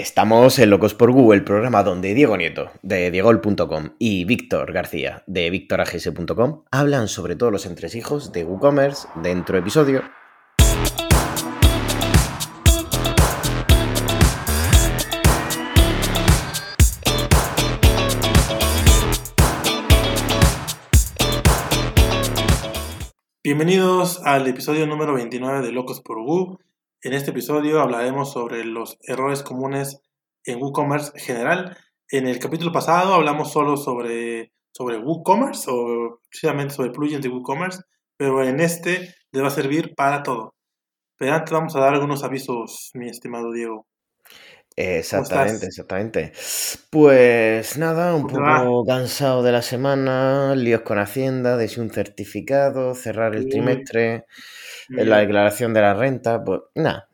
Estamos en Locos por Google, el programa donde Diego Nieto, de diegol.com, y Víctor García, de victorags.com, hablan sobre todos los entresijos de WooCommerce dentro de episodio. Bienvenidos al episodio número 29 de Locos por Google. En este episodio hablaremos sobre los errores comunes en WooCommerce general. En el capítulo pasado hablamos solo sobre, sobre WooCommerce o precisamente sobre plugins de WooCommerce, pero en este les va a servir para todo. Pero antes vamos a dar algunos avisos, mi estimado Diego. Exactamente, exactamente. Pues nada, un poco cansado de la semana, líos con Hacienda, de un certificado, cerrar el trimestre la declaración de la renta, pues nada,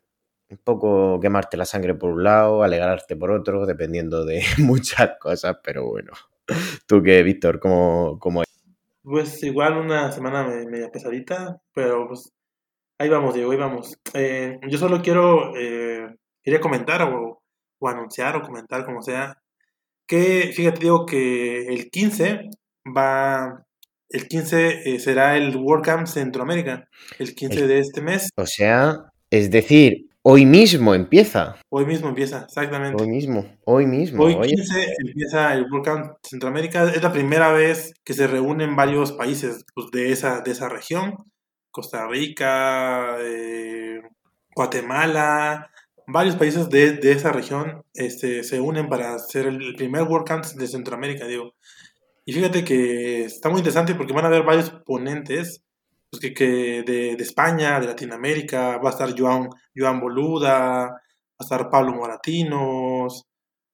un poco quemarte la sangre por un lado, alegrarte por otro, dependiendo de muchas cosas, pero bueno. ¿Tú qué, Víctor? ¿Cómo, cómo es? Pues igual una semana media pesadita, pero pues ahí vamos, Diego, ahí vamos. Eh, yo solo quiero, eh, quería comentar o, o, anunciar o comentar, como sea, que fíjate, Diego, que el 15 va, el 15 eh, será el WordCamp Centroamérica, el 15 de este mes. O sea, es decir, hoy mismo empieza. Hoy mismo empieza, exactamente. Hoy mismo, hoy mismo. Hoy 15 empieza el WordCamp Centroamérica. Es la primera vez que se reúnen varios países pues, de, esa, de esa región. Costa Rica, eh, Guatemala, varios países de, de, esa región este, se unen para hacer el primer WordCamp de Centroamérica, digo. Y fíjate que está muy interesante porque van a haber varios ponentes pues que, que de, de, España, de Latinoamérica, va a estar Joan, Joan Boluda, va a estar Pablo Moratinos,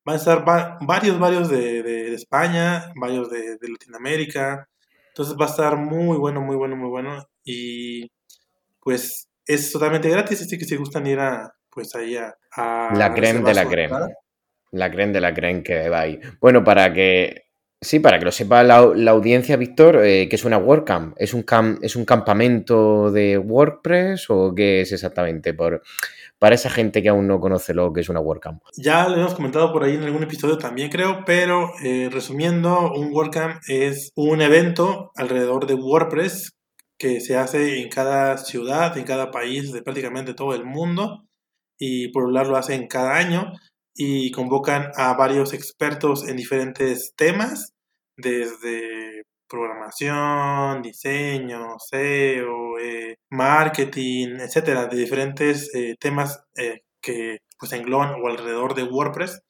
van a estar varios, varios de, de, España, varios de, Latinoamérica. Entonces va a estar muy bueno, muy bueno, muy bueno. Y pues es totalmente gratis, así que si gustan ir a, pues ahí a... a la creme de la creme. La creme de la creme que va ahí. Bueno, para que Sí, para que lo sepa la, audiencia, Víctor, eh, ¿qué es una WordCamp? ¿Es un, ¿Es un campamento de WordPress o qué es exactamente? Por, para esa gente que aún no conoce lo que es una WordCamp. Ya lo hemos comentado por ahí en algún episodio también, creo, pero eh, resumiendo, un WordCamp es un evento alrededor de WordPress que se hace en cada ciudad, en cada país de prácticamente todo el mundo y por un lado lo hace en cada año y convocan a varios expertos en diferentes temas desde programación, diseño, SEO, eh, marketing, etcétera, de diferentes eh, temas eh, que pues engloban o alrededor de WordPress.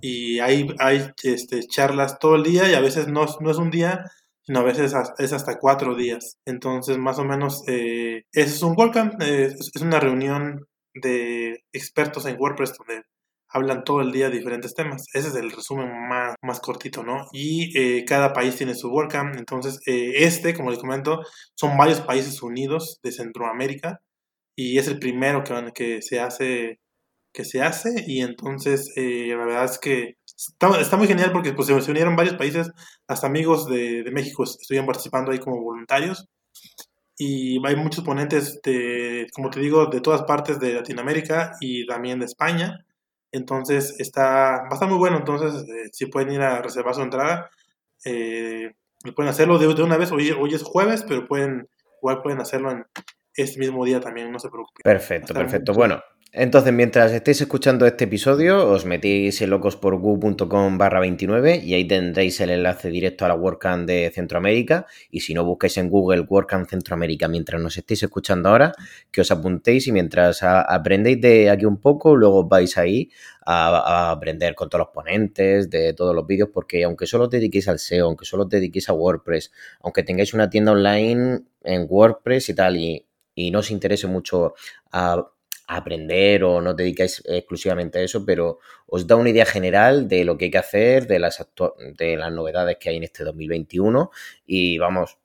Y hay, hay este, charlas todo el día y a veces no, no es un día, sino a veces es hasta cuatro días. Entonces, más o menos, eso es un WordCamp, es una reunión de expertos en WordPress donde hablan todo el día de diferentes temas. Ese es el resumen más, más cortito, ¿no? Y eh, cada país tiene su WordCamp. Entonces, eh, este, como les comento, son varios países unidos de Centroamérica y es el primero que, que se hace que se hace y entonces eh, la verdad es que está, muy genial porque pues, se unieron varios países, hasta amigos de, de México estuvieron participando ahí como voluntarios y hay muchos ponentes de, como te digo, de todas partes de Latinoamérica y también de España. Entonces está, va a estar muy bueno. Entonces, eh, si pueden ir a reservar su entrada, eh, pueden hacerlo de, de, una vez. Hoy, hoy es jueves, pero pueden, igual pueden hacerlo en este mismo día también, no se preocupen. Perfecto, perfecto. Bueno, entonces, mientras estéis escuchando este episodio, os metéis en locosporgu.com barra 29 y ahí tendréis el enlace directo a la WordCamp de Centroamérica. Y si no, busquéis en Google WordCamp Centroamérica mientras nos estéis escuchando ahora, que os apuntéis y mientras aprendéis de aquí un poco, luego vais ahí a, aprender con todos los ponentes de todos los vídeos, porque aunque solo os dediquéis al SEO, aunque solo os dediquéis a WordPress, aunque tengáis una tienda online en WordPress y tal, y, y no os interese mucho a aprender o no dedicáis exclusivamente a eso, pero os da una idea general de lo que hay que hacer, de las, de las novedades que hay en este 2021 y vamos,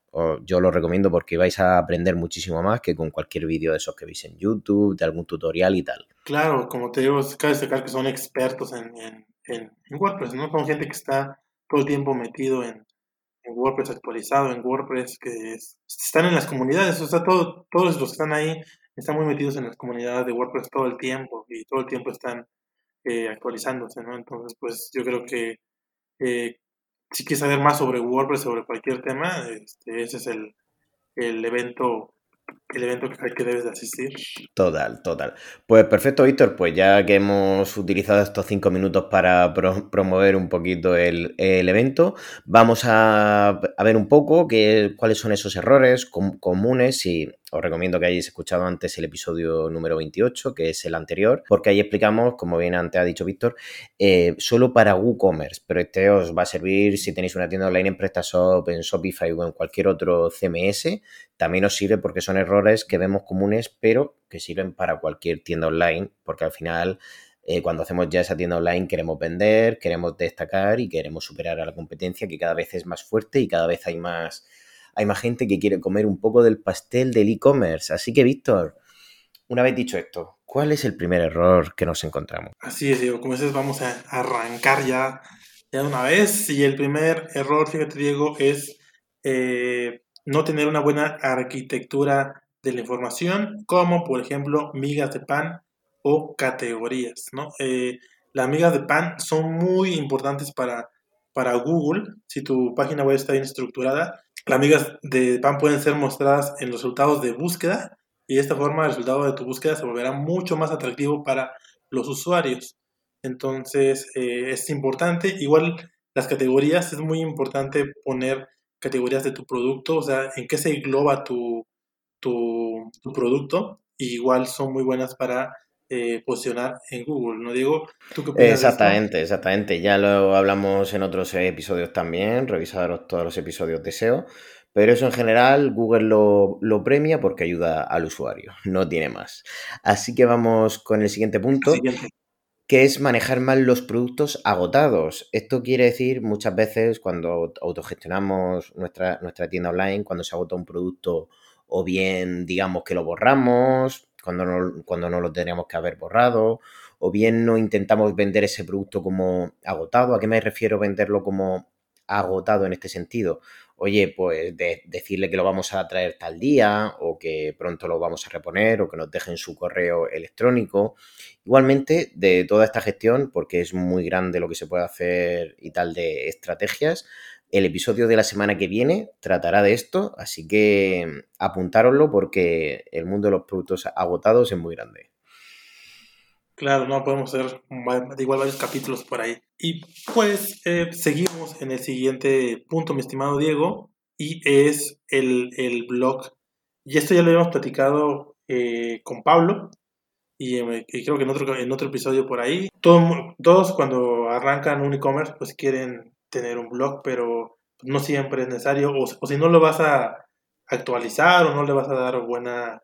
yo lo recomiendo porque vais a aprender muchísimo más que con cualquier vídeo de esos que veis en YouTube, de algún tutorial y tal. Claro, como te digo, cabe destacar que son expertos en, WordPress, ¿no? Son gente que está todo el tiempo metido en, WordPress actualizado, en WordPress, que están en las comunidades, o sea, todo, todos los que están ahí están muy metidos en las comunidades de WordPress todo el tiempo y todo el tiempo están eh, actualizándose, ¿no? Entonces, pues yo creo que eh, si quieres saber más sobre WordPress, sobre cualquier tema, este, ese es el, el evento el evento al que debes de asistir. Total, total. Pues perfecto, Víctor. Pues ya que hemos utilizado estos cinco minutos para promover un poquito el, evento, vamos a, ver un poco cuáles son esos errores comunes y os recomiendo que hayáis escuchado antes el episodio número 28, que es el anterior, porque ahí explicamos, como bien antes ha dicho Víctor, eh, solo para WooCommerce, pero este os va a servir si tenéis una tienda online en PrestaShop, en Shopify o en cualquier otro CMS. También os sirve porque son errores que vemos comunes, pero que sirven para cualquier tienda online, porque al final eh, cuando hacemos ya esa tienda online queremos vender, queremos destacar y queremos superar a la competencia que cada vez es más fuerte y cada vez hay más hay más gente que quiere comer un poco del pastel del e-commerce. Así que, Víctor, una vez dicho esto, ¿cuál es el primer error que nos encontramos? Así es, Diego. Como dices, vamos a arrancar ya, ya de una vez. Y el primer error, fíjate, Diego, es eh, no tener una buena arquitectura de la información, como por ejemplo migas de pan o categorías. ¿no? Eh, las migas de pan son muy importantes para, para Google. Si tu página web está bien estructurada, las migas de pan pueden ser mostradas en los resultados de búsqueda y de esta forma el resultado de tu búsqueda se volverá mucho más atractivo para los usuarios. Entonces eh, es importante, igual las categorías, es muy importante poner categorías de tu producto, o sea, en qué se engloba tu, tu, tu producto, igual son muy buenas para eh, posicionar en Google, ¿no, Diego? ¿Tú qué opinas exactamente, exactamente. Ya lo hablamos en otros episodios también, revisaros todos los episodios de SEO, pero eso en general Google lo, premia porque ayuda al usuario, no tiene más. Así que vamos con el siguiente punto. que es manejar mal los productos agotados. Esto quiere decir muchas veces cuando autogestionamos nuestra, nuestra tienda online, cuando se agota un producto o bien digamos que lo borramos, cuando no, cuando no lo tendríamos que haber borrado, o bien no intentamos vender ese producto como agotado. ¿A qué me refiero venderlo como agotado en este sentido? Oye, pues decirle que lo vamos a traer tal día o que pronto lo vamos a reponer o que nos dejen su correo electrónico. Igualmente, de toda esta gestión, porque es muy grande lo que se puede hacer y tal de estrategias, el episodio de la semana que viene tratará de esto, así que mm, apuntároslo porque el mundo de los productos agotados es muy grande. Claro, no podemos hacer igual varios capítulos por ahí. Y pues eh, seguimos en el siguiente punto, mi estimado Diego, y es el, blog. Y esto ya lo habíamos platicado eh, con Pablo, y, eh, creo que en otro, en otro episodio por ahí. todos cuando arrancan un e-commerce, pues quieren tener un blog, pero no siempre es necesario, o, si no lo vas a actualizar o no le vas a dar buena,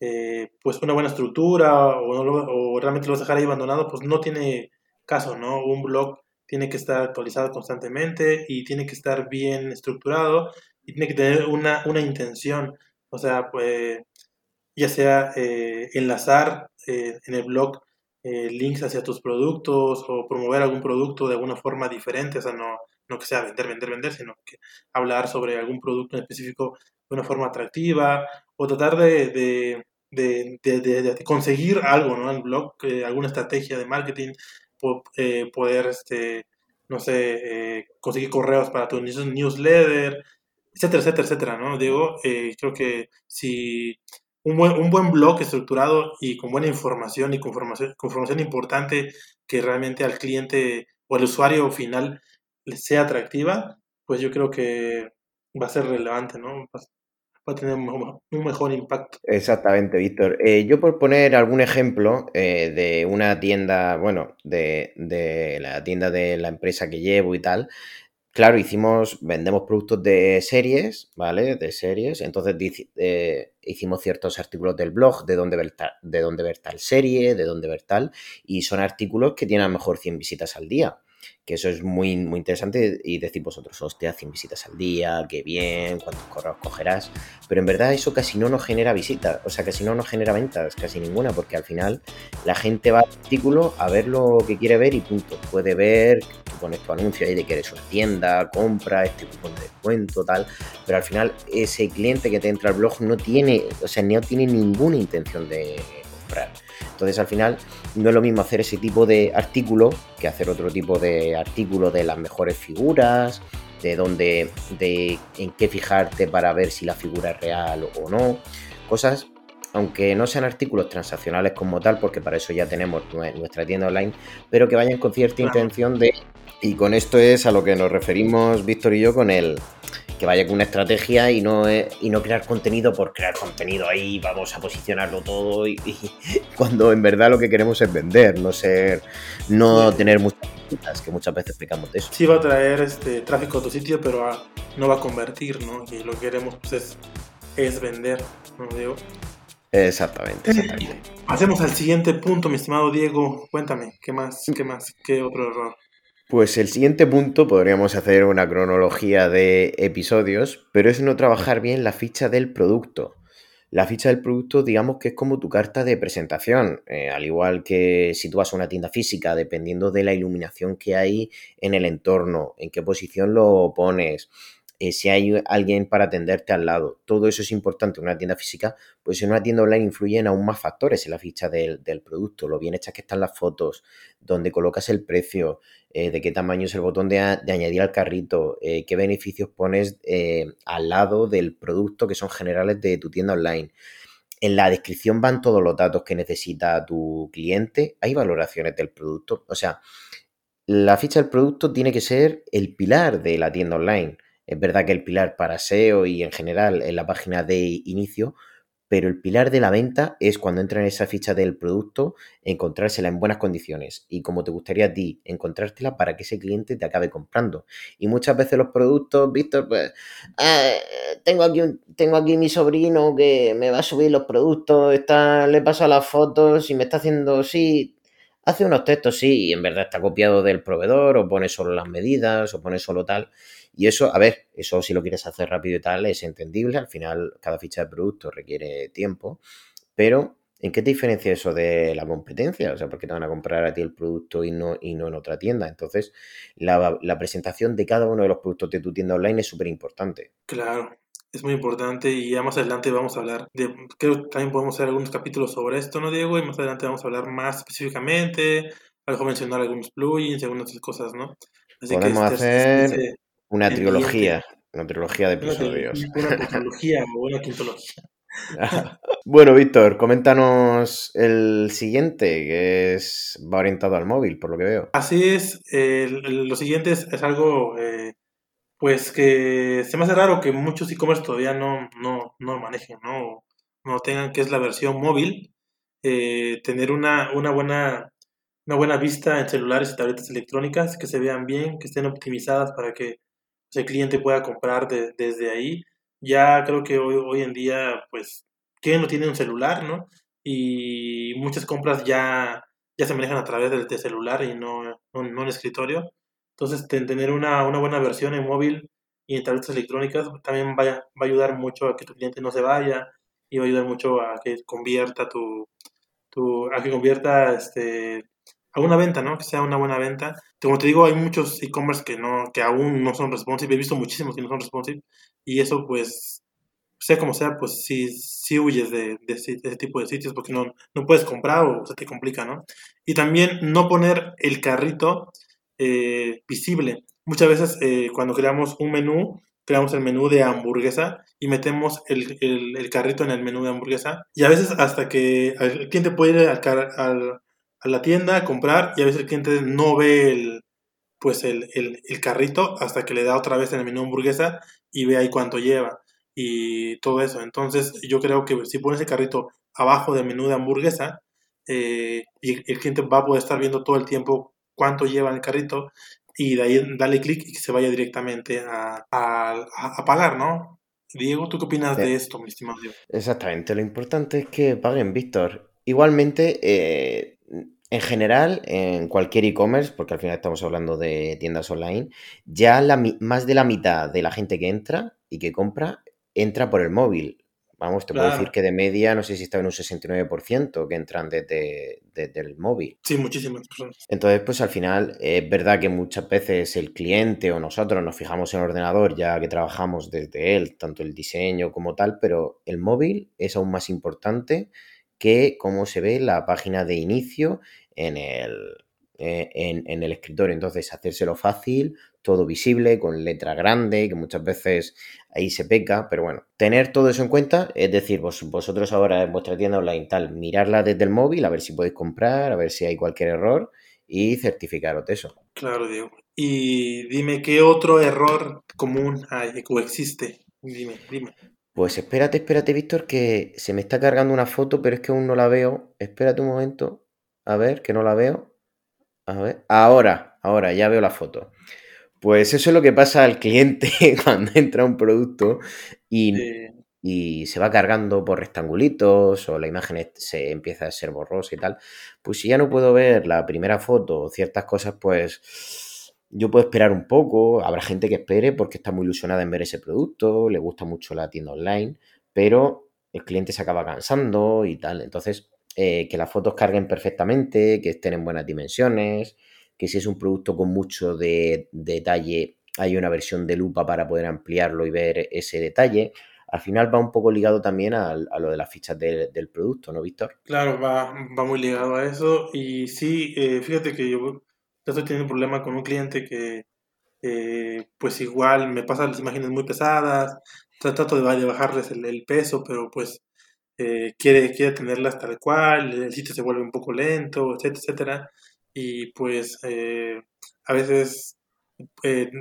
eh, pues una buena estructura o, o realmente lo vas a dejar ahí abandonado, pues no tiene caso, ¿no? Un blog tiene que estar actualizado constantemente y tiene que estar bien estructurado y tiene que tener una, una intención, o sea, pues ya sea eh, enlazar eh, en el blog eh, links hacia tus productos o promover algún producto de alguna forma diferente, o sea, no, no que sea vender, vender, vender, sino que hablar sobre algún producto en específico de una forma atractiva o tratar de, conseguir algo, ¿no? En blog, eh, alguna estrategia de marketing, eh, poder, este, no sé, conseguir correos para tu newsletter, etcétera, etcétera, etcétera, ¿no? Digo, creo que si un buen, un blog estructurado y con buena información y con información, importante que realmente al cliente o al usuario final sea atractiva, pues yo creo que va a ser relevante, ¿no? Va a tener un mejor impacto. Exactamente, Víctor. Eh, yo por poner algún ejemplo eh, de una tienda, bueno, de, de, la tienda de la empresa que llevo y tal, Claro, hicimos, vendemos productos de series, ¿vale? De series. Entonces eh, hicimos ciertos artículos del blog de dónde, ver tal, de dónde ver tal serie, de dónde ver tal. Y son artículos que tienen a lo mejor 100 visitas al día que eso es muy, muy interesante y decir vosotros, hostia, 100 visitas al día, qué bien, cuántos correos cogerás, pero en verdad eso casi no nos genera visitas, o sea, casi no nos genera ventas, casi ninguna, porque al final la gente va al artículo a ver lo que quiere ver y punto, puede ver, tú pones tu anuncio ahí de que eres una tienda, compra, este cupón de descuento, tal, pero al final ese cliente que te entra al blog no tiene, o sea, no tiene ninguna intención de comprar. Entonces al final no es lo mismo hacer ese tipo de artículo que hacer otro tipo de artículo de las mejores figuras, de dónde, de en qué fijarte para ver si la figura es real o no. Cosas, aunque no sean artículos transaccionales como tal, porque para eso ya tenemos nuestra tienda online, pero que vayan con cierta intención de... Y con esto es a lo que nos referimos Víctor y yo con el que vaya con una estrategia y no, y no crear contenido por crear contenido ahí, vamos a posicionarlo todo y, cuando en verdad lo que queremos es vender, no ser, no tener muchas que muchas veces explicamos de eso. Sí va a traer este tráfico a tu sitio, pero no va a convertir, ¿no? Y lo que queremos pues es, vender, ¿no, Diego? Exactamente, exactamente. Pasemos al siguiente punto, mi estimado Diego. Cuéntame, ¿qué más? ¿Qué más? ¿Qué otro error? Pues el siguiente punto podríamos hacer una cronología de episodios, pero es no trabajar bien la ficha del producto. La ficha del producto, digamos que es como tu carta de presentación, eh, al igual que si tú una tienda física, dependiendo de la iluminación que hay en el entorno, en qué posición lo pones, eh, si hay alguien para atenderte al lado. Todo eso es importante en una tienda física, pues en una tienda online influyen aún más factores en la ficha del, producto, lo bien hechas que están las fotos, donde colocas el precio, eh, de qué tamaño es el botón de, añadir al carrito, eh, qué beneficios pones al lado del producto que son generales de tu tienda online. En la descripción van todos los datos que necesita tu cliente, hay valoraciones del producto, o sea, la ficha del producto tiene que ser el pilar de la tienda online. Es verdad que el pilar para SEO y en general en la página de inicio, pero el pilar de la venta es cuando entra en esa ficha del producto, encontrársela en buenas condiciones y como te gustaría a ti, encontrártela para que ese cliente te acabe comprando. Y muchas veces los productos, Víctor, pues, ah, tengo, aquí tengo aquí mi sobrino que me va a subir los productos, está, le paso las fotos y me está haciendo, sí, hace unos textos, sí, y en verdad está copiado del proveedor o pone solo las medidas o pone solo tal. Y eso, a ver, eso si lo quieres hacer rápido y tal es entendible, al final cada ficha de producto requiere tiempo, pero ¿en qué te diferencia eso de la competencia? O sea, ¿por qué te van a comprar a ti el producto y no, y no en otra tienda? Entonces, la, presentación de cada uno de los productos de tu tienda online es súper importante. Claro, es muy importante y ya más adelante vamos a hablar de, creo que también podemos hacer algunos capítulos sobre esto, ¿no, Diego? Y más adelante vamos a hablar más específicamente, algo mencionar algunos plugins y algunas cosas, ¿no? Así podemos este, hacer... Este, una trilogía, una trilogía de episodios. Una trilogía o una quintología. bueno, Víctor, coméntanos el siguiente, que es va orientado al móvil, por lo que veo. Así es, lo siguiente es, algo, eh, pues que se me hace raro que muchos e-commerce todavía no, no, no manejen, ¿no? no tengan, que es la versión móvil, eh, tener una, una, buena, una buena vista en celulares y tabletas electrónicas, que se vean bien, que estén optimizadas para que el cliente pueda comprar desde ahí. Ya creo que hoy, hoy en día, pues, ¿quién no tiene un celular, no? Y muchas compras ya, ya se manejan a través del, celular y no, no, en escritorio. Entonces, tener una, una, buena versión en móvil y en tabletas electrónicas también va, va a ayudar mucho a que tu cliente no se vaya y va a ayudar mucho a que convierta tu, tu a que convierta este a una venta, ¿no? Que sea una buena venta. Como te digo, hay muchos e-commerce que no, que aún no son responsive. He visto muchísimos que no son responsive. Y eso, pues, sea como sea, pues sí, sí huyes de, ese, tipo de sitios porque no, no puedes comprar o se te complica, ¿no? Y también no poner el carrito eh, visible. Muchas veces eh, cuando creamos un menú, creamos el menú de hamburguesa y metemos el, el, carrito en el menú de hamburguesa. Y a veces hasta que el cliente puede ir al, al, a la tienda a comprar y a veces el cliente no ve el, pues el, carrito hasta que le da otra vez en el menú hamburguesa y ve ahí cuánto lleva y todo eso. Entonces yo creo que si pones el carrito abajo del menú de hamburguesa eh, y el cliente va a poder estar viendo todo el tiempo cuánto lleva en el carrito y de ahí dale clic y que se vaya directamente a, a, pagar, ¿no? Diego, ¿tú qué opinas de esto, mi estimado Diego? Exactamente, lo importante es que paguen, Víctor. Igualmente, eh, en general, en cualquier e-commerce, porque al final estamos hablando de tiendas online, ya la, más de la mitad de la gente que entra y que compra entra por el móvil. Vamos, te puedo decir que de media, no sé si está en un 69% que entran desde, el móvil. Sí, muchísimas personas. Entonces, pues al final es verdad que muchas veces el cliente o nosotros nos fijamos en el ordenador ya que trabajamos desde él, tanto el diseño como tal, pero el móvil es aún más importante que cómo se ve la página de inicio en el, eh, en, el escritorio. Entonces, hacérselo fácil, todo visible, con letra grande, que muchas veces ahí se peca, pero bueno, tener todo eso en cuenta, es decir, vos, vosotros ahora en vuestra tienda online tal, mirarla desde el móvil, a ver si podéis comprar, a ver si hay cualquier error y certificaros de eso. Claro, Diego. Y dime, ¿qué otro error común hay o existe? Dime, dime. Pues espérate, espérate, Víctor, que se me está cargando una foto, pero es que aún no la veo. Espérate un momento. A ver, que no la veo. A ver. Ahora, ahora, ya veo la foto. Pues eso es lo que pasa al cliente cuando entra un producto y, y, se va cargando por rectangulitos o la imagen se empieza a ser borrosa y tal. Pues si ya no puedo ver la primera foto o ciertas cosas, pues yo puedo esperar un poco, habrá gente que espere porque está muy ilusionada en ver ese producto, le gusta mucho la tienda online, pero el cliente se acaba cansando y tal. Entonces, eh, que las fotos carguen perfectamente, que estén en buenas dimensiones, que si es un producto con mucho de, detalle, hay una versión de lupa para poder ampliarlo y ver ese detalle. Al final va un poco ligado también a, lo de las fichas del producto, ¿no, Víctor? Claro, va, va muy ligado a eso. Y sí, eh, fíjate que yo estoy teniendo un problema con un cliente que, eh, pues igual me pasa las imágenes muy pesadas, trato de, bajarles el, peso, pero pues eh, quiere, quiere tenerlas tal cual, el sitio se vuelve un poco lento, etcétera, etcétera. Y pues eh, a veces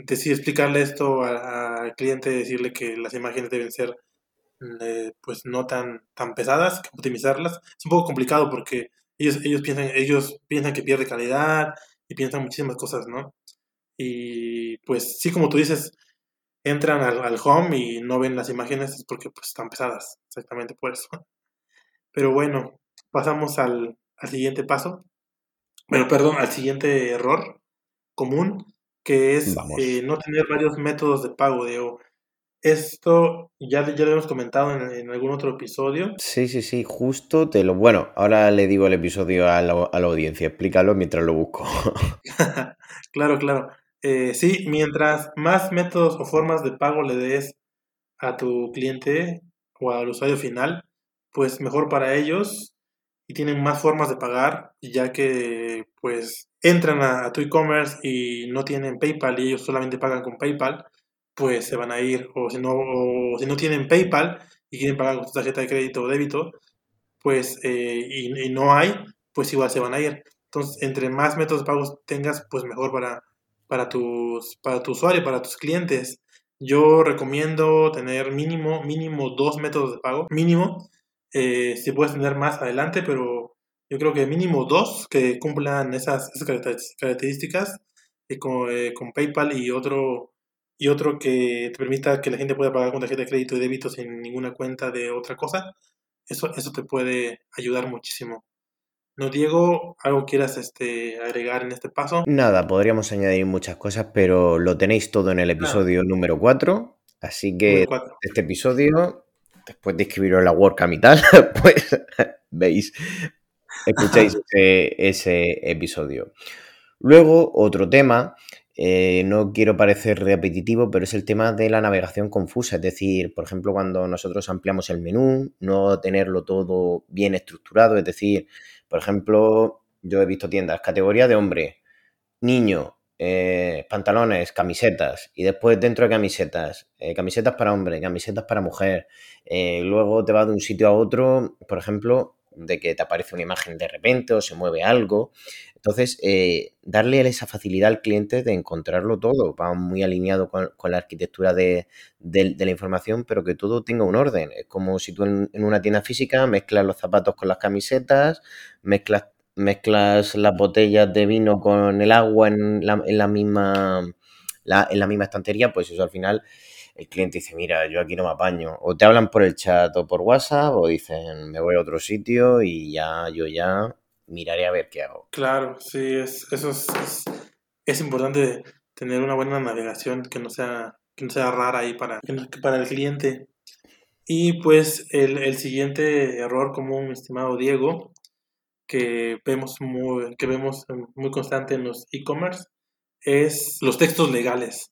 decido explicarle esto al cliente, decirle que las imágenes deben ser pues no tan, tan pesadas, optimizarlas. Es un poco complicado porque ellos, ellos, piensan, ellos piensan que pierde calidad, y piensan muchísimas cosas, ¿no? Y pues sí, como tú dices, entran al, home y no ven las imágenes es porque pues están pesadas, exactamente por eso. Pero bueno, pasamos al, siguiente paso. Bueno, perdón, al siguiente error común, que es eh, no tener varios métodos de pago. Esto ya, ya lo hemos comentado en, algún otro episodio. Sí, sí, sí, justo te lo... Bueno, ahora le digo el episodio a la, audiencia, explícalo mientras lo busco. claro, claro. Eh, sí, mientras más métodos o formas de pago le des a tu cliente o al usuario final, pues mejor para ellos y tienen más formas de pagar, ya que pues entran a, tu e-commerce y no tienen PayPal y ellos solamente pagan con PayPal, pues se van a ir, o si no, o si no tienen PayPal y quieren pagar con su tarjeta de crédito o débito, pues, eh, y, no hay, pues igual se van a ir. Entonces, entre más métodos de pagos tengas, pues mejor para, para, tus, para tu usuario, para tus clientes. Yo recomiendo tener mínimo, mínimo dos métodos de pago, mínimo. Eh, si puedes tener más adelante, pero yo creo que mínimo dos que cumplan esas, características eh, con, con PayPal y otro y otro que te permita que la gente pueda pagar con tarjeta de crédito y débito sin ninguna cuenta de otra cosa, eso, eso te puede ayudar muchísimo. ¿No, Diego? ¿Algo quieras este, agregar en este paso? Nada, podríamos añadir muchas cosas, pero lo tenéis todo en el episodio número 4. Así que este episodio, después de escribiros la WordCamp y tal, pues veis, escucháis ese, ese episodio. Luego, otro tema eh, no quiero parecer repetitivo, pero es el tema de la navegación confusa. Es decir, por ejemplo, cuando nosotros ampliamos el menú, no tenerlo todo bien estructurado. Es decir, por ejemplo, yo he visto tiendas, categoría de hombre, niño, eh, pantalones, camisetas, y después dentro de camisetas, eh, camisetas para hombre, camisetas para mujer. luego te vas de un sitio a otro, por ejemplo, de que te aparece una imagen de repente o se mueve algo. Entonces, eh, darle esa facilidad al cliente de encontrarlo todo, va muy alineado con, la arquitectura de, la información, pero que todo tenga un orden. Es como si tú en, una tienda física mezclas los zapatos con las camisetas, mezclas, las botellas de vino con el agua en la, en la misma, en la misma estantería, pues eso al final el cliente dice, mira, yo aquí no me apaño. O te hablan por el chat o por WhatsApp o dicen, me voy a otro sitio y ya yo ya miraré a ver qué hago. Claro, sí, es, eso es, importante tener una buena navegación que no sea, que no sea rara ahí para, para el cliente. Y pues el, el siguiente error común, estimado Diego, que vemos muy, que vemos muy constante en los e-commerce, es los textos legales.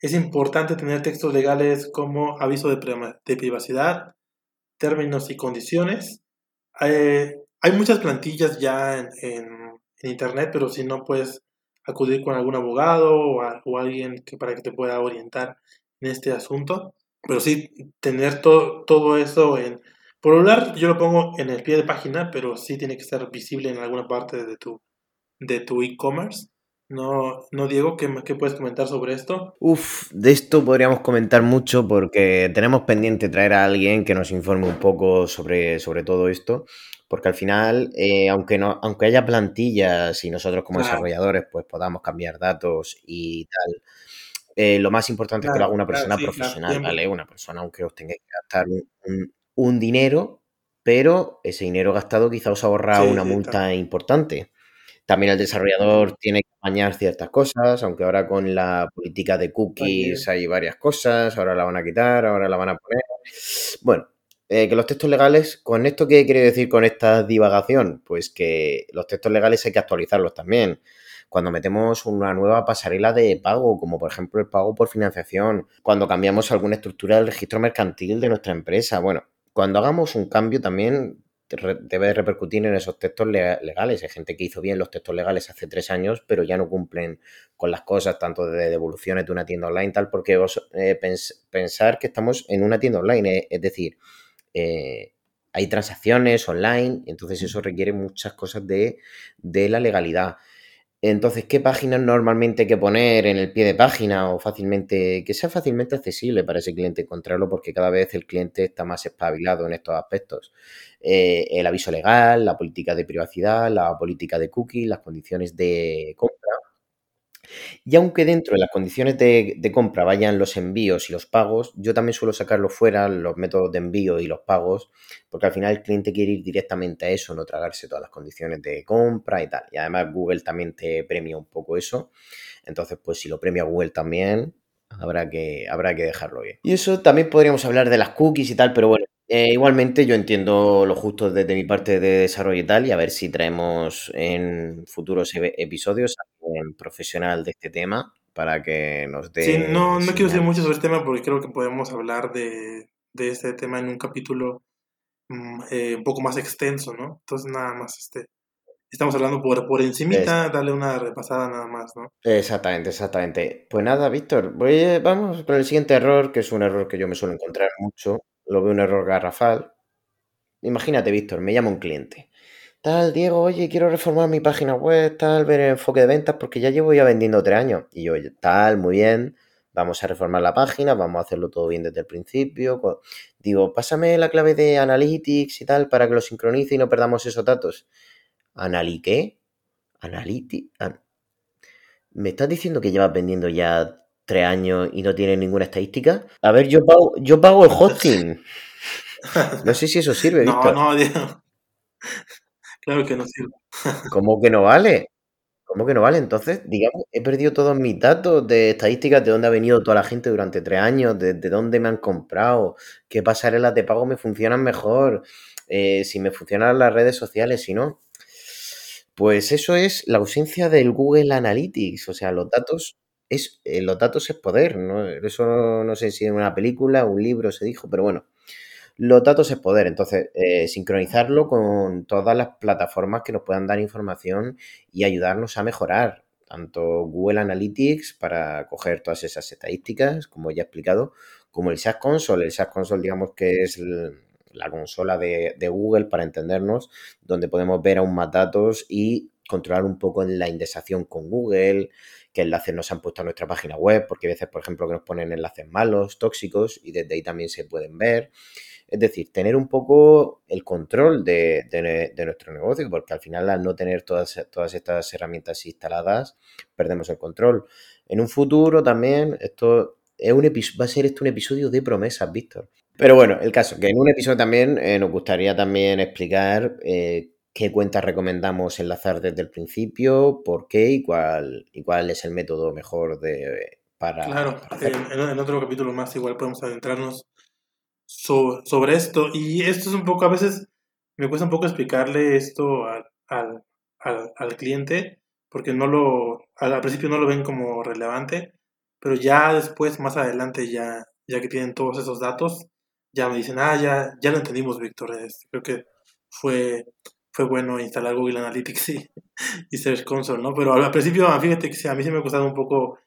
Es importante tener textos legales como aviso de, de privacidad, términos y condiciones, eh, hay muchas plantillas ya en, internet, pero si no puedes acudir con algún abogado o, alguien que, para que te pueda orientar en este asunto. Pero sí, tener todo todo eso en... Por lado, yo lo pongo en el pie de página, pero sí tiene que estar visible en alguna parte de tu de tu e-commerce. No, no, Diego, ¿qué, ¿qué, puedes comentar sobre esto? Uf, de esto podríamos comentar mucho porque tenemos pendiente traer a alguien que nos informe un poco sobre, sobre todo esto, porque al final, eh, aunque, no, aunque haya plantillas y nosotros como claro. desarrolladores pues podamos cambiar datos y tal, eh, lo más importante claro, es que lo haga una persona claro, sí, profesional, ¿vale? Una persona, aunque os tengáis que gastar un, un, un, dinero, pero ese dinero gastado quizá os ahorra sí, una multa importante. También el desarrollador tiene que bañar ciertas cosas, aunque ahora con la política de cookies hay varias cosas, ahora la van a quitar, ahora la van a poner. Bueno, eh, que los textos legales, ¿con esto qué quiere decir con esta divagación? Pues que los textos legales hay que actualizarlos también. Cuando metemos una nueva pasarela de pago, como por ejemplo el pago por financiación, cuando cambiamos alguna estructura del registro mercantil de nuestra empresa, bueno, cuando hagamos un cambio también debe repercutir en esos textos legales. Hay gente que hizo bien los textos legales hace tres años, pero ya no cumplen con las cosas, tanto de devoluciones de una tienda online, tal, porque vos eh, pens pensar que estamos en una tienda online, eh, es decir, eh, hay transacciones online, entonces eso requiere muchas cosas de, de la legalidad. Entonces, ¿qué páginas normalmente hay que poner en el pie de página o fácilmente, que sea fácilmente accesible para ese cliente encontrarlo? Porque cada vez el cliente está más espabilado en estos aspectos. Eh, el aviso legal, la política de privacidad, la política de cookie, las condiciones de compra. Y aunque dentro de las condiciones de, de, compra vayan los envíos y los pagos, yo también suelo sacarlo fuera, los métodos de envío y los pagos, porque al final el cliente quiere ir directamente a eso, no tragarse todas las condiciones de compra y tal. Y además Google también te premia un poco eso. Entonces, pues si lo premia Google también, habrá que, habrá que dejarlo bien. Y eso también podríamos hablar de las cookies y tal, pero bueno, eh, igualmente yo entiendo lo justo desde mi parte de desarrollo y tal, y a ver si traemos en futuros episodios un profesional de este tema para que nos dé... Sí, no, no quiero decir mucho sobre este tema porque creo que podemos hablar de, de este tema en un capítulo mm, eh, un poco más extenso, ¿no? Entonces nada más este... Estamos hablando por, por encimita, es... darle una repasada nada más, ¿no? Exactamente, exactamente. Pues nada, Víctor, voy, vamos con el siguiente error, que es un error que yo me suelo encontrar mucho, lo veo un error garrafal. Imagínate, Víctor, me llama un cliente. Tal, Diego, oye, quiero reformar mi página web, tal, ver el enfoque de ventas, porque ya llevo ya vendiendo tres años. Y yo, tal, muy bien, vamos a reformar la página, vamos a hacerlo todo bien desde el principio. Digo, pásame la clave de Analytics y tal para que lo sincronice y no perdamos esos datos. ¿Anali qué? ¿Analytics? An ¿Me estás diciendo que llevas vendiendo ya tres años y no tiene ninguna estadística. A ver, yo pago, yo pago el hosting. No sé si eso sirve. No, no, Diego. Claro que no sirve. ¿Cómo que no vale? ¿Cómo que no vale? Entonces, digamos, he perdido todos mis datos de estadísticas, de dónde ha venido toda la gente durante tres años, de, de dónde me han comprado, qué pasarelas de pago me funcionan mejor, eh, si me funcionan las redes sociales, si no. Pues eso es la ausencia del Google Analytics, o sea, los datos es, eh, los datos es poder, ¿no? Eso no, sé si en una película, un libro se dijo, pero bueno, los datos es poder. Entonces, eh, sincronizarlo con todas las plataformas que nos puedan dar información y ayudarnos a mejorar, tanto Google Analytics para coger todas esas estadísticas, como ya he explicado, como el SaaS Console. El SaaS Console, digamos que es la consola de, de Google para entendernos, donde podemos ver aún más datos y controlar un poco la indexación con Google, qué enlaces nos han puesto a nuestra página web, porque a veces, por ejemplo, que nos ponen enlaces malos, tóxicos, y desde ahí también se pueden ver. Es decir, tener un poco el control de, de, de nuestro negocio, porque al final al no tener todas, todas estas herramientas instaladas, perdemos el control. En un futuro también, esto es un va a ser esto un episodio de promesas, Víctor. Pero bueno, el caso, que en un episodio también eh, nos gustaría también explicar eh, qué cuentas recomendamos enlazar desde el principio, por qué y cuál, y cuál es el método mejor de, para... Claro, para en, en, otro capítulo más igual podemos adentrarnos sobre, sobre, esto. Y esto es un poco, a veces me cuesta un poco explicarle esto al, al, al, al cliente, porque no lo, al, principio no lo ven como relevante, pero ya después, más adelante, ya, ya que tienen todos esos datos, ya me dicen, ah, ya, ya lo entendimos, Víctor. Creo que fue, fue bueno instalar Google Analytics y, y Search Console, ¿no? Pero al principio, fíjate que a mí sí me ha costado un poco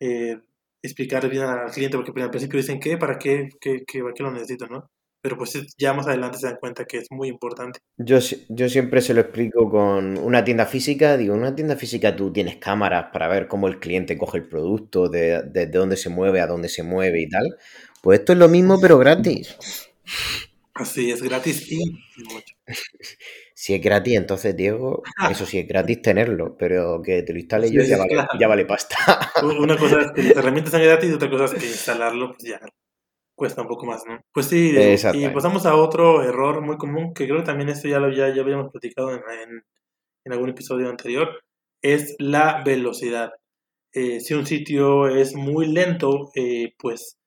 eh, explicar bien al cliente, porque al principio dicen, ¿qué? ¿Para qué? ¿Qué, qué, para qué lo necesito, no? Pero pues ya más adelante se dan cuenta que es muy importante. Yo, yo siempre se lo explico con una tienda física. Digo, en una tienda física tú tienes cámaras para ver cómo el cliente coge el producto, de, de, de dónde se mueve, a dónde se mueve y tal. Pues esto es lo mismo, pero gratis. Así es, gratis y Si es gratis, entonces, Diego, eso sí es gratis tenerlo, pero que te lo instale sí, yo ya, vale, ya vale pasta. Una cosa es que las herramientas sean gratis y otra cosa es que instalarlo, pues ya cuesta un poco más, ¿no? Pues sí, y pasamos a otro error muy común, que creo que también esto ya lo ya, ya habíamos platicado en, en, en algún episodio anterior, es la velocidad. Eh, si un sitio es muy lento, eh, pues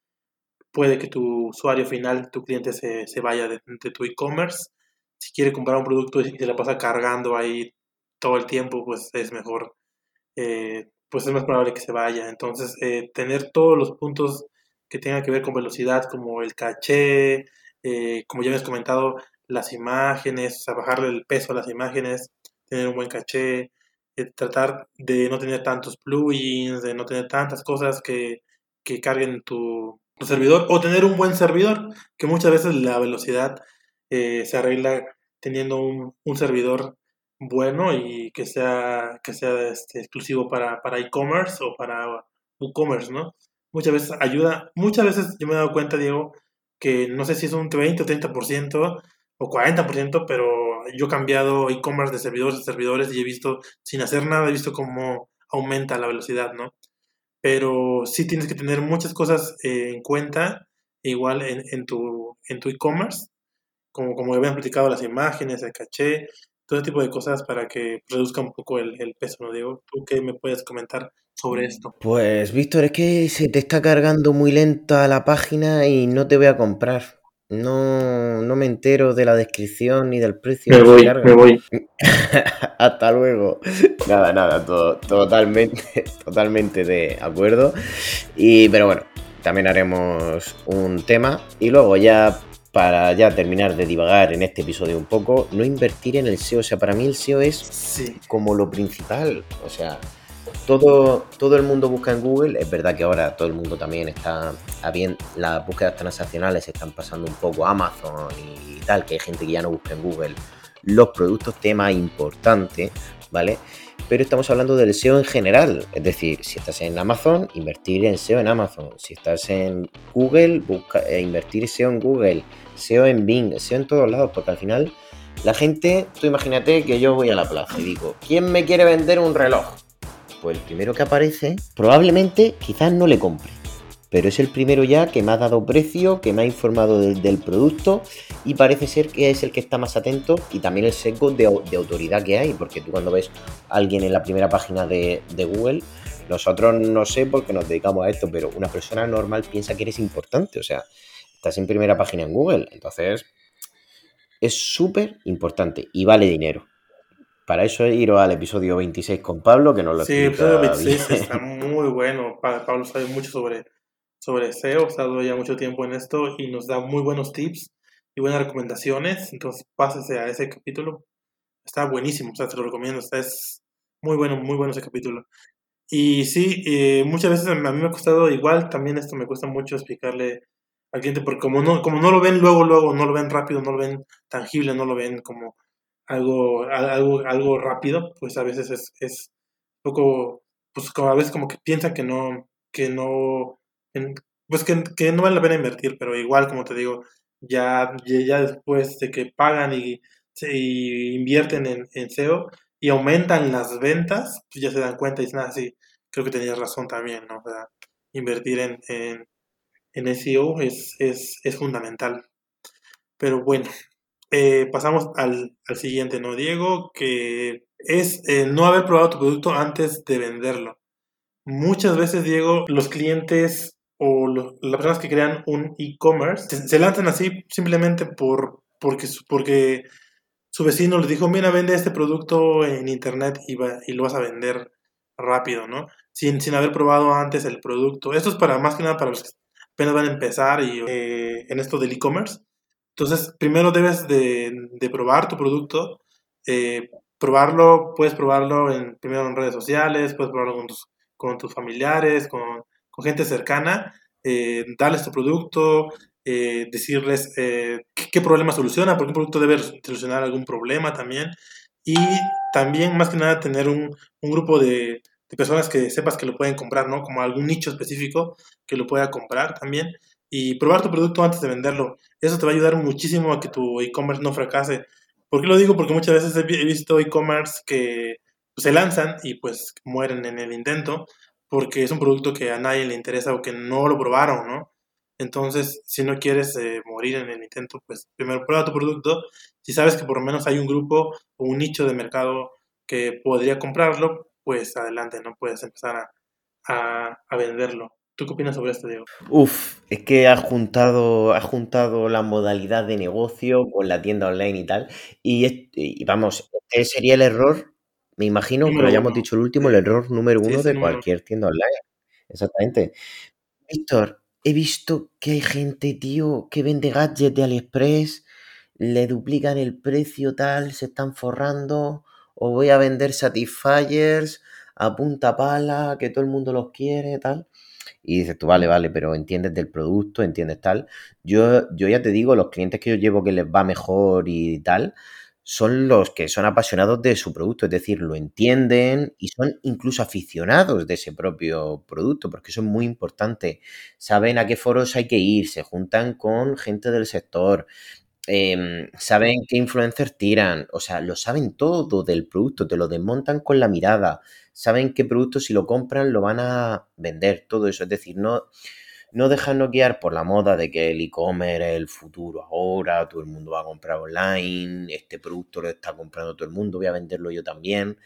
puede que tu usuario final, tu cliente se, se vaya de, tu e-commerce. Si quiere comprar un producto y se la pasa cargando ahí todo el tiempo, pues es mejor, eh, pues es más probable que se vaya. Entonces, eh, tener todos los puntos que tengan que ver con velocidad, como el caché, eh, como ya habías comentado, las imágenes, o sea, bajarle el peso a las imágenes, tener un buen caché, tratar de no tener tantos plugins, de no tener tantas cosas que, que carguen tu, tu servidor o tener un buen servidor, que muchas veces la velocidad eh, se arregla teniendo un, un, servidor bueno y que sea, que sea este, exclusivo para, para e-commerce o para WooCommerce, ¿no? Muchas veces ayuda, muchas veces yo me he dado cuenta, Diego, que no sé si es un 20 o 30% o 40%, pero yo he cambiado e-commerce de servidores a servidores y he visto, sin hacer nada, he visto cómo aumenta la velocidad, ¿no? Pero sí tienes que tener muchas cosas eh, en cuenta, igual en, en tu en tu e-commerce, como, como habían platicado las imágenes, el caché, todo tipo de cosas para que reduzca un poco el, el peso, ¿no, Diego? ¿Tú qué me puedes comentar sobre esto? Pues, Víctor, es que se te está cargando muy lenta la página y no te voy a comprar. No, no me entero de la descripción ni del precio. Me voy, me voy. Hasta luego. Nada, nada, todo, totalmente, totalmente de acuerdo. Y, pero bueno, también haremos un tema. Y luego ya, para ya terminar de divagar en este episodio un poco, no invertir en el SEO. O sea, para mí el SEO es sí. como lo principal. O sea, todo, todo el mundo busca en Google. Es verdad que ahora todo el mundo también está bien. Las búsquedas transaccionales están pasando un poco a Amazon y tal, que hay gente que ya no busca en Google los productos, tema importante, ¿vale? Pero estamos hablando del SEO en general. Es decir, si estás en Amazon, invertir en SEO en Amazon. Si estás en Google, busca, eh, invertir SEO en Google. SEO en Bing, SEO en todos lados, porque al final la gente, tú imagínate que yo voy a la plaza y digo, ¿quién me quiere vender un reloj? Pues el primero que aparece, probablemente quizás no le compre. Pero es el primero ya que me ha dado precio, que me ha informado del, producto y parece ser que es el que está más atento y también el sesgo de, autoridad que hay, porque tú cuando ves a alguien en la primera página de, de Google, nosotros no sé porque nos dedicamos a esto, pero una persona normal piensa que eres importante, o sea, estás en primera página en Google, entonces es súper importante y vale dinero. Para eso iros al episodio 26 con Pablo, que nos lo Sí, el episodio 26 bien. está muy bueno. Pablo sabe mucho sobre, sobre SEO, ha estado ya mucho tiempo en esto y nos da muy buenos tips y buenas recomendaciones. Entonces, pásese a ese capítulo. Está buenísimo, o sea, te lo recomiendo. Está, es muy bueno, muy bueno ese capítulo. Y sí, eh, muchas veces a mí me ha costado igual, también esto me cuesta mucho explicarle al cliente, porque como no, como no lo ven luego, luego, no lo ven rápido, no lo ven tangible, no lo ven como algo, algo, algo rápido, pues a veces es, es poco, pues como a veces como que piensan que no, que no, pues que, que no vale la pena invertir, pero igual, como te digo, ya, ya después de que pagan y, y invierten en, en, SEO y aumentan las ventas, pues ya se dan cuenta y dicen, ah, sí, creo que tenías razón también, ¿no? O sea, invertir en, en, en SEO es, es, es fundamental. Pero bueno, eh, pasamos al, al, siguiente, ¿no, Diego? Que es eh, no haber probado tu producto antes de venderlo. Muchas veces, Diego, los clientes o las personas que crean un e-commerce se, se, lanzan así simplemente por, porque, porque su vecino les dijo, mira, vende este producto en internet y, va, y lo vas a vender rápido, ¿no? Sin, sin haber probado antes el producto. Esto es para más que nada para los que apenas van a empezar y, eh, en esto del e-commerce Entonces, primero debes de, de probar tu producto. Eh, probarlo, puedes probarlo en, primero en redes sociales, puedes probarlo con tus, con tus familiares, con, con gente cercana, eh, darles tu producto, eh, decirles eh, qué, problema soluciona, porque un producto debe solucionar algún problema también. Y también, más que nada, tener un, un grupo de, de, personas que sepas que lo pueden comprar, ¿no? Como algún nicho específico que lo pueda comprar también. Y probar tu producto antes de venderlo. Eso te va a ayudar muchísimo a que tu e-commerce no fracase. ¿Por qué lo digo? Porque muchas veces he visto e-commerce que se lanzan y pues mueren en el intento porque es un producto que a nadie le interesa o que no lo probaron, ¿no? Entonces, si no quieres eh, morir en el intento, pues primero prueba tu producto. Si sabes que por lo menos hay un grupo o un nicho de mercado que podría comprarlo, pues adelante, ¿no? Puedes empezar a, a, venderlo. ¿Tú qué opinas sobre esto, Diego? Uf, es que has juntado, has juntado la modalidad de negocio con la tienda online y tal. Y, y vamos, este sería el error, me imagino, que lo hayamos dicho el último, el error número uno sí, de cualquier tienda online. Exactamente. Víctor, he visto que hay gente, tío, que vende gadgets de AliExpress, le duplican el precio tal, se están forrando, o voy a vender Satisfiers a punta pala, que todo el mundo los quiere, tal. Y dices tú, vale, vale, pero entiendes del producto, entiendes tal. Yo, yo ya te digo, los clientes que yo llevo que les va mejor y tal, son los que son apasionados de su producto, es decir, lo entienden y son incluso aficionados de ese propio producto, porque eso es muy importante. Saben a qué foros hay que ir, se juntan con gente del sector, eh, saben qué influencers tiran, o sea, lo saben todo del producto, te lo desmontan con la mirada, saben qué producto si lo compran lo van a vender, todo eso, es decir, no no dejarnos guiar por la moda de que el e-commerce es el futuro ahora, todo el mundo va a comprar online, este producto lo está comprando todo el mundo, voy a venderlo yo también.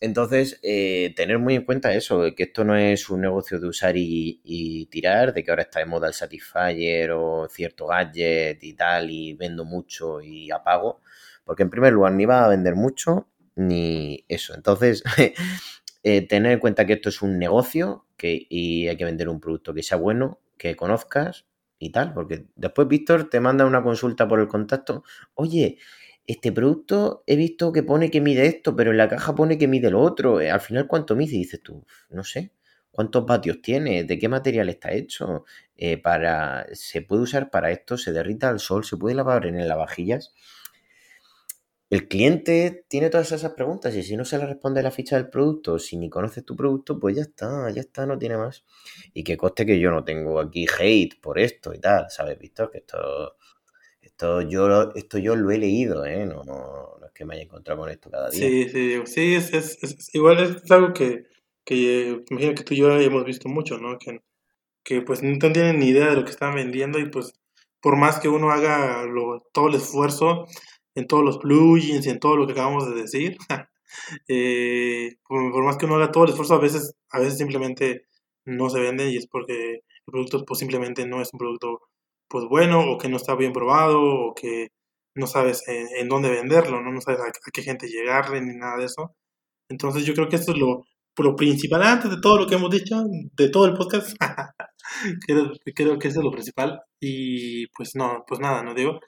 Entonces, eh, tener muy en cuenta eso, que esto no es un negocio de usar y, y, tirar, de que ahora está de moda el Satisfyer o cierto gadget y tal, y vendo mucho y apago, porque en primer lugar ni va a vender mucho ni eso. Entonces, eh, tener en cuenta que esto es un negocio que, y hay que vender un producto que sea bueno, que conozcas y tal, porque después Víctor te manda una consulta por el contacto, oye, este producto he visto que pone que mide esto, pero en la caja pone que mide lo otro, eh, al final ¿cuánto mide? Y dices tú, no sé, ¿cuántos vatios tiene? ¿De qué material está hecho? Eh, para, ¿Se puede usar para esto? ¿Se derrita al sol? ¿Se puede lavar en lavavajillas? El cliente tiene todas esas preguntas y si no se le responde la ficha del producto, si ni conoces tu producto, pues ya está, ya está, no tiene más. Y que coste que yo no tengo aquí hate por esto y tal, ¿sabes, Víctor? Que esto, esto, yo, esto yo lo he leído, ¿eh? No, no, no es que me haya encontrado con esto cada día. Sí, sí, sí, es, es, es igual es algo que, que imagino que tú y yo hemos visto mucho, ¿no? Que, que pues no tienen ni idea de lo que están vendiendo y pues por más que uno haga lo, todo el esfuerzo, en todos los plugins y en todo lo que acabamos de decir. eh, por, más que uno haga todo el esfuerzo, a veces, a veces simplemente no se venden y es porque el producto pues simplemente no es un producto pues bueno o que no está bien probado o que no sabes en, dónde venderlo, ¿no? no sabes a, a, qué gente llegarle ni nada de eso. Entonces yo creo que esto es lo, lo principal antes de todo lo que hemos dicho, de todo el podcast. creo, creo que eso es lo principal y pues no, pues nada, no digo.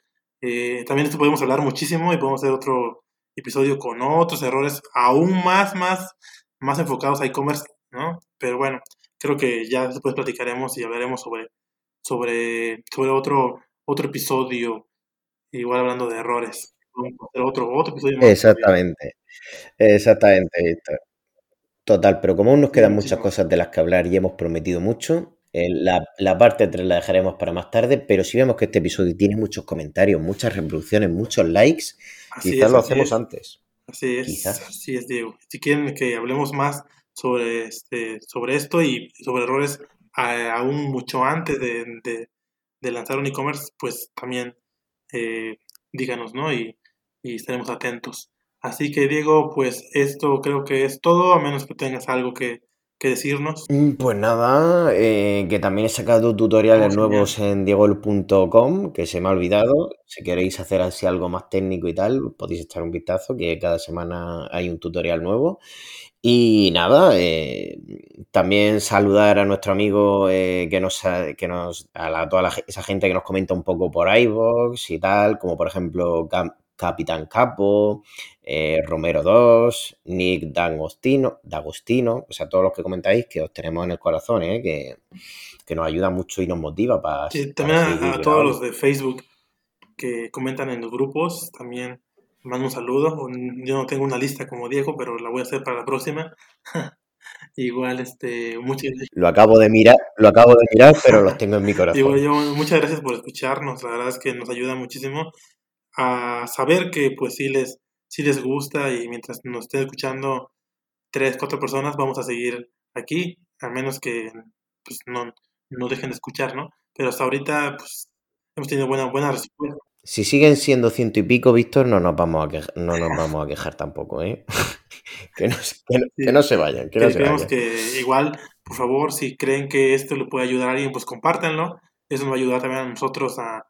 Eh, también esto podemos hablar muchísimo y podemos hacer otro episodio con otros errores aún más, más, más enfocados a e-commerce, ¿no? Pero bueno, creo que ya después platicaremos y hablaremos sobre, sobre, sobre otro, otro episodio, igual hablando de errores. Otro, otro episodio Exactamente, exactamente, Víctor. Total, pero como aún nos quedan muchas cosas de las que hablar y hemos prometido mucho, eh, la, la, parte 3 la dejaremos para más tarde, pero si vemos que este episodio tiene muchos comentarios, muchas reproducciones, muchos likes, así quizás es, lo hacemos es. antes. Así es, quizás. así es, Diego. Si quieren que hablemos más sobre, este, sobre esto y sobre errores aún mucho antes de, de, de lanzar un e-commerce, pues también eh, díganos, ¿no? Y, y estaremos atentos. Así que Diego, pues esto creo que es todo, a menos que tengas algo que, que decirnos? Mm, pues nada, eh, que también he sacado tutoriales oh, nuevos en diegol.com, que se me ha olvidado. Si queréis hacer así algo más técnico y tal, podéis echar un vistazo, que cada semana hay un tutorial nuevo. Y nada, eh, también saludar a nuestro amigo eh, que nos, que nos a toda esa gente que nos comenta un poco por iVoox y tal, como por ejemplo Capitán Capo, eh, Romero 2, Nick D'Agostino, D'Agostino, o sea, todos los que comentáis que os tenemos en el corazón, ¿eh? que, nos ayuda mucho y nos motiva para... también a, todos los de Facebook que comentan en los grupos, también mando un saludo. Yo no tengo una lista como Diego, pero la voy a hacer para la próxima. Igual, este, muchas Lo acabo de mirar, lo acabo de mirar, pero los tengo en mi corazón. yo, muchas gracias por escucharnos, la verdad es que nos ayuda muchísimo a saber que pues sí les, sí les gusta y mientras nos estén escuchando tres, cuatro personas vamos a seguir aquí, a menos que pues no, no dejen de escuchar, ¿no? Pero hasta ahorita pues hemos tenido buena, buena respuesta. Si siguen siendo ciento y pico, Víctor, no nos vamos a quejar, no nos vamos a quejar tampoco, ¿eh? que, no, que, no, se vayan, que, no que igual, por favor, si creen que esto le puede ayudar a alguien, pues compártanlo. Eso nos va a ayudar también a nosotros a,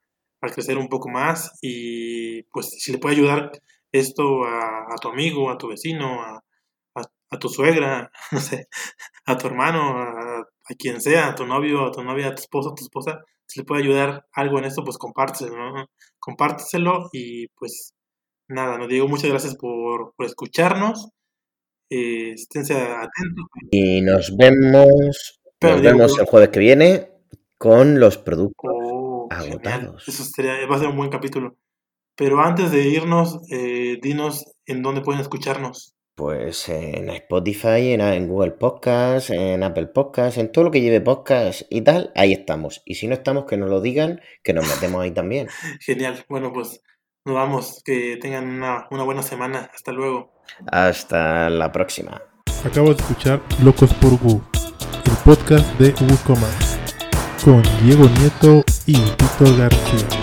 a crecer un poco más y pues si le puede ayudar esto a, tu amigo, a tu vecino, a, a, tu suegra, no sé, a tu hermano, a, quien sea, a tu novio, a tu novia, a tu esposo, a tu esposa, si le puede ayudar algo en esto, pues compárteselo, ¿no? Compárteselo y pues nada, nos digo muchas gracias por, por escucharnos. Eh, esténse atentos. Y nos vemos, nos vemos el jueves que viene con los productos. Eso sería, va a ser un buen capítulo. Pero antes de irnos, eh, dinos en dónde pueden escucharnos. Pues en Spotify, en, Google Podcast, en Apple Podcast, en todo lo que lleve podcast y tal, ahí estamos. Y si no estamos, que nos lo digan, que nos metemos ahí también. Genial. Bueno, pues nos vamos. Que tengan una, una buena semana. Hasta luego. Hasta la próxima. Acabo de escuchar Locos por Wu, el podcast de WooCommerce con Diego Nieto y Víctor García.